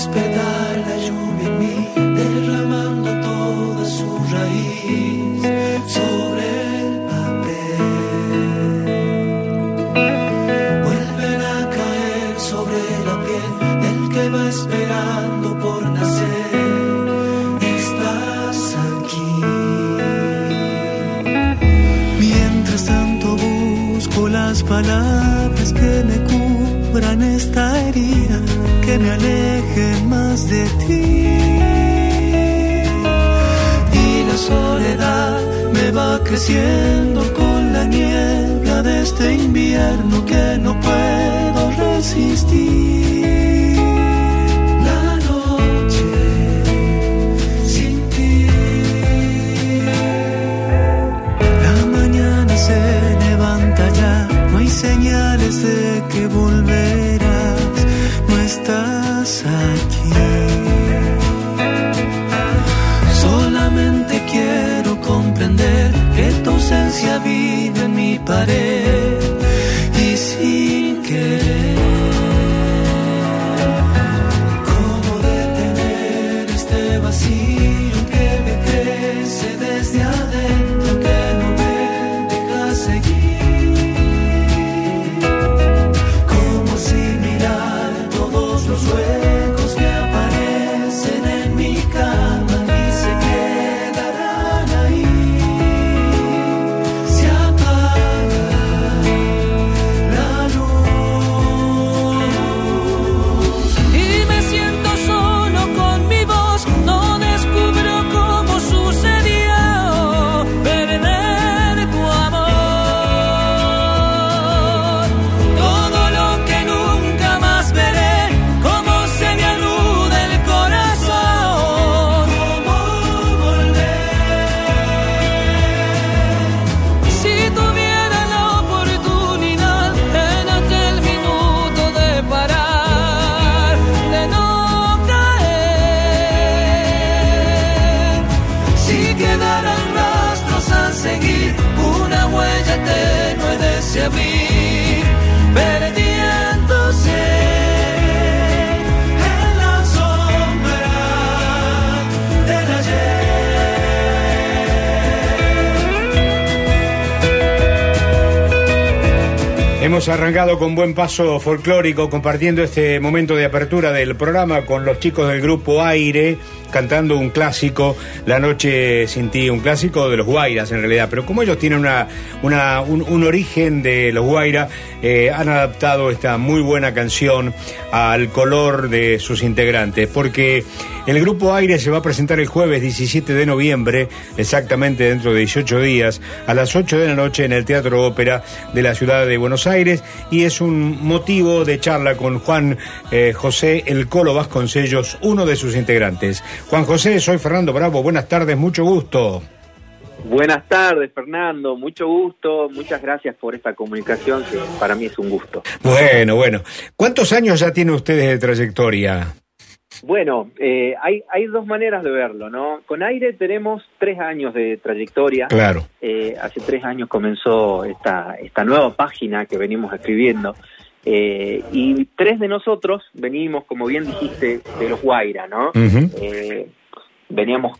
despertar la lluvia que me cubran esta herida, que me alejen más de ti. Y la soledad me va creciendo con la niebla de este invierno que no puedo resistir. Este Hemos arrancado con buen paso folclórico compartiendo este momento de apertura del programa con los chicos del grupo Aire cantando un clásico, La Noche Sin Ti, un clásico de los Guairas en realidad, pero como ellos tienen una, un, origen de los Guairas, eh, han adaptado esta muy buena canción al color de sus integrantes, porque el grupo Aire se va a presentar el jueves 17 de noviembre, exactamente dentro de 18 días, a las 8 de la noche en el Teatro Ópera de la ciudad de Buenos Aires, y es un motivo de charla con Juan eh, José El Colo Vasconcellos, uno de sus integrantes. Juan José, soy Fernando Bravo, buenas tardes, mucho gusto. Buenas tardes, Fernando. Mucho gusto. Muchas gracias por esta comunicación que para mí es un gusto. Bueno, bueno. ¿Cuántos años ya tienen ustedes de trayectoria? Bueno, eh, hay, hay dos maneras de verlo, ¿no? Con Aire tenemos tres años de trayectoria. Claro. Eh, hace tres años comenzó esta, esta nueva página que venimos escribiendo. Eh, y tres de nosotros venimos, como bien dijiste, de los Guaira, ¿no? Eh, veníamos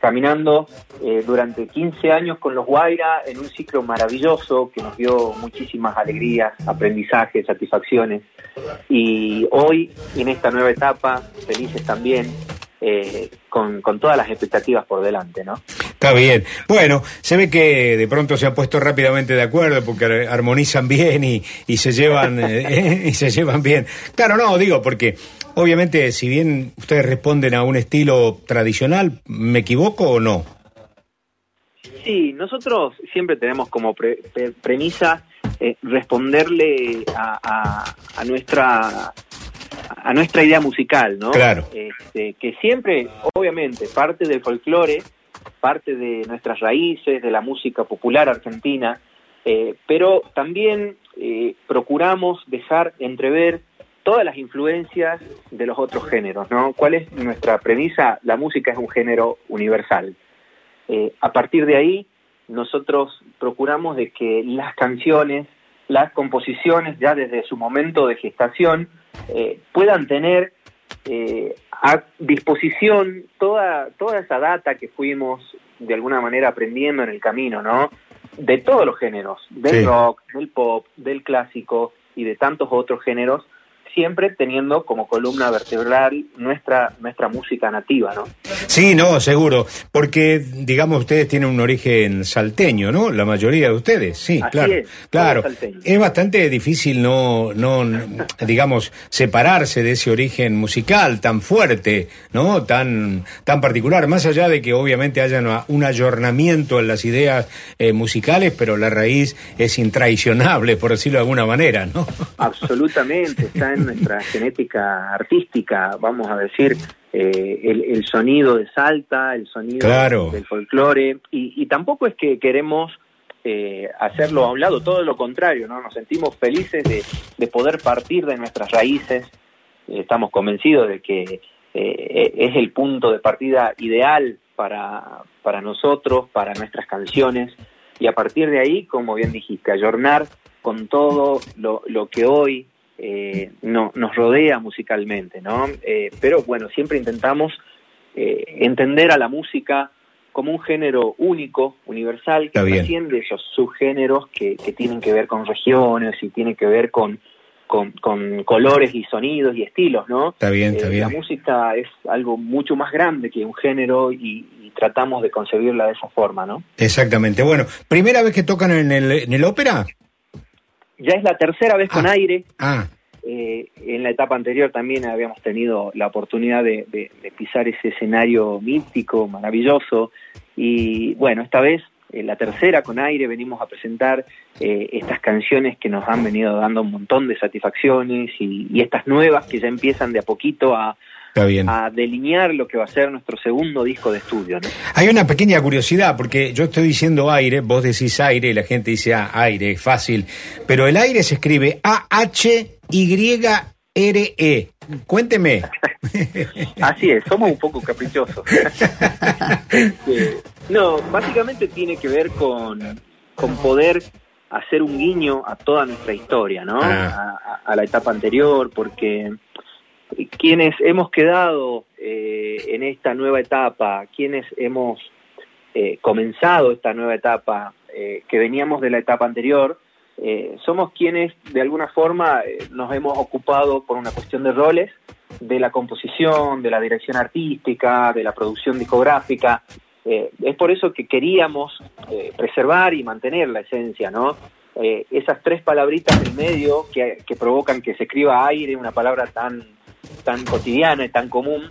caminando eh, durante 15 años con los Guaira en un ciclo maravilloso que nos dio muchísimas alegrías, aprendizajes, satisfacciones. Y hoy, en esta nueva etapa, felices también, eh, con, con todas las expectativas por delante, ¿no? Está bien. Bueno, se ve que de pronto se han puesto rápidamente de acuerdo porque ar- armonizan bien y, y se llevan eh, y se llevan bien. Claro, no, digo porque obviamente si bien ustedes responden a un estilo tradicional, ¿me equivoco o no? Sí, nosotros siempre tenemos como pre- pre- premisa eh, responderle a, a- a nuestra a nuestra idea musical, ¿no? Claro. Este, que siempre, obviamente, parte del folclore, parte de nuestras raíces, de la música popular argentina, eh, pero también eh, procuramos dejar entrever todas las influencias de los otros géneros, ¿no? ¿Cuál es nuestra premisa? La música es un género universal. Eh, a partir de ahí, nosotros procuramos de que las canciones, las composiciones, ya desde su momento de gestación, eh, puedan tener eh, a disposición toda, toda esa data que fuimos de alguna manera aprendiendo en el camino, ¿no? De todos los géneros, del rock, del pop, del clásico y de tantos otros géneros siempre teniendo como columna vertebral nuestra, nuestra música nativa, ¿no? Sí, no, seguro, porque digamos ustedes tienen un origen salteño, ¿no? La mayoría de ustedes, sí, claro. claro. Es bastante difícil no, no, digamos, separarse de ese origen musical tan fuerte, ¿no? Tan, tan particular, más allá de que obviamente haya un ayornamiento en las ideas eh, musicales, pero la raíz es intraicionable, por decirlo de alguna manera, ¿no? Absolutamente, está en nuestra genética artística, vamos a decir, eh, el, sonido de Salta, el sonido del folclore, y, tampoco es que queremos eh, hacerlo a un lado, todo lo contrario, ¿no? Nos sentimos felices de, poder partir de nuestras raíces, estamos convencidos de que eh, es el punto de partida ideal para, para nosotros, para nuestras canciones, y a partir de ahí, como bien dijiste, ayornar con todo lo, lo que hoy eh, no, nos rodea musicalmente, ¿no? Eh, pero bueno, siempre intentamos eh, entender a la música como un género único, universal, que trasciende esos subgéneros que, que, tienen que ver con regiones y tienen que ver con, con, colores y sonidos y estilos, ¿no? Está bien, está bien. La música es algo mucho más grande que un género y, tratamos de concebirla de esa forma, ¿no? Exactamente. Bueno, ¿primera vez que tocan en el, en el ópera? Ya es la tercera vez con ah, aire. Ah. Eh, en la etapa anterior también habíamos tenido la oportunidad de, pisar ese escenario místico, maravilloso. Y bueno, esta vez, en la tercera con aire, venimos a presentar eh, estas canciones que nos han venido dando un montón de satisfacciones y estas nuevas que ya empiezan de a poquito a, a delinear lo que va a ser nuestro segundo disco de estudio. Hay una pequeña curiosidad, porque yo estoy diciendo aire, vos decís aire y la gente dice ah, aire, es fácil, pero el aire se escribe A-H-Y-R-E. Cuénteme. Así es, somos un poco caprichosos. Este, no, básicamente tiene que ver con, con poder hacer un guiño a toda nuestra historia, ¿no? Ah. a, la etapa anterior, porque quienes hemos quedado eh, en esta nueva etapa, quienes hemos eh, comenzado esta nueva etapa, eh, que veníamos de la etapa anterior, somos quienes de alguna forma nos hemos ocupado por una cuestión de roles, de la composición, de la dirección artística, de la producción discográfica. es por eso que queríamos preservar y mantener la esencia, ¿no? esas tres palabritas en medio que provocan que se escriba aire, una palabra tan tan cotidiana y tan común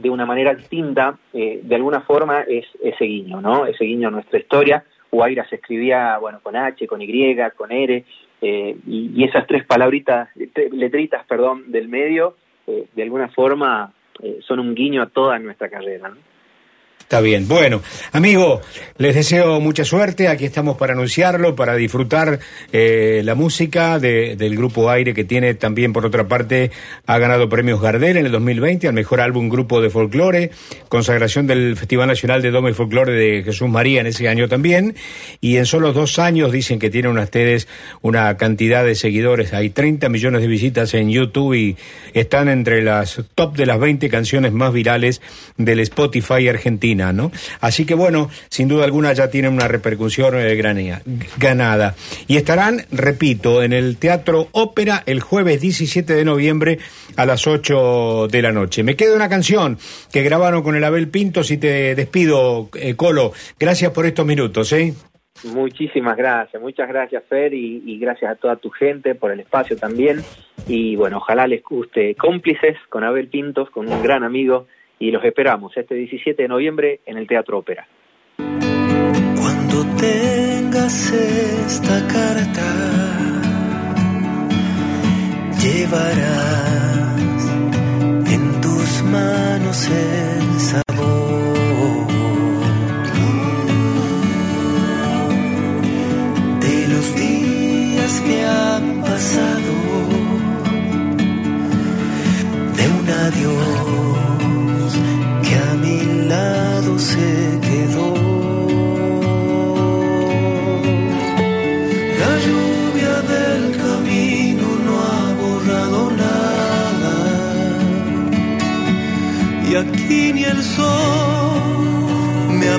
de una manera distinta, eh, de alguna forma es ese guiño, ¿no? Ese guiño a nuestra historia. Guaira se escribía, bueno, con H, con Y, con R, eh, y, esas tres palabritas, letritas, perdón, del medio, eh, de alguna forma son un guiño a toda nuestra carrera, ¿no? Está bien. Bueno, amigo, les deseo mucha suerte. Aquí estamos para anunciarlo, para disfrutar eh, la música del grupo Aire, que tiene también, por otra parte, ha ganado premios Gardel en el 2020 al mejor álbum grupo de folclore, consagración del Festival Nacional de Dome y Folclore de Jesús María en ese año también. Y en solo dos años dicen que tienen ustedes una cantidad de seguidores. Hay 30 millones de visitas en YouTube y están entre las top de las 20 canciones más virales del Spotify argentino. Así que bueno, sin duda alguna ya tienen una repercusión eh, ganada. Y estarán, repito, en el Teatro Ópera el jueves 17 de noviembre a las 8 de la noche. Me queda una canción que grabaron con el Abel Pintos y te despido, eh, Colo. Gracias por estos minutos, ¿eh? Muchísimas gracias, muchas gracias Fer y, y, gracias a toda tu gente por el espacio también y bueno, ojalá les guste cómplices con Abel Pintos, con un gran amigo y los esperamos este 17 de noviembre en el Teatro Ópera. Cuando tengas esta carta, llevarás aquí ni el sol me ha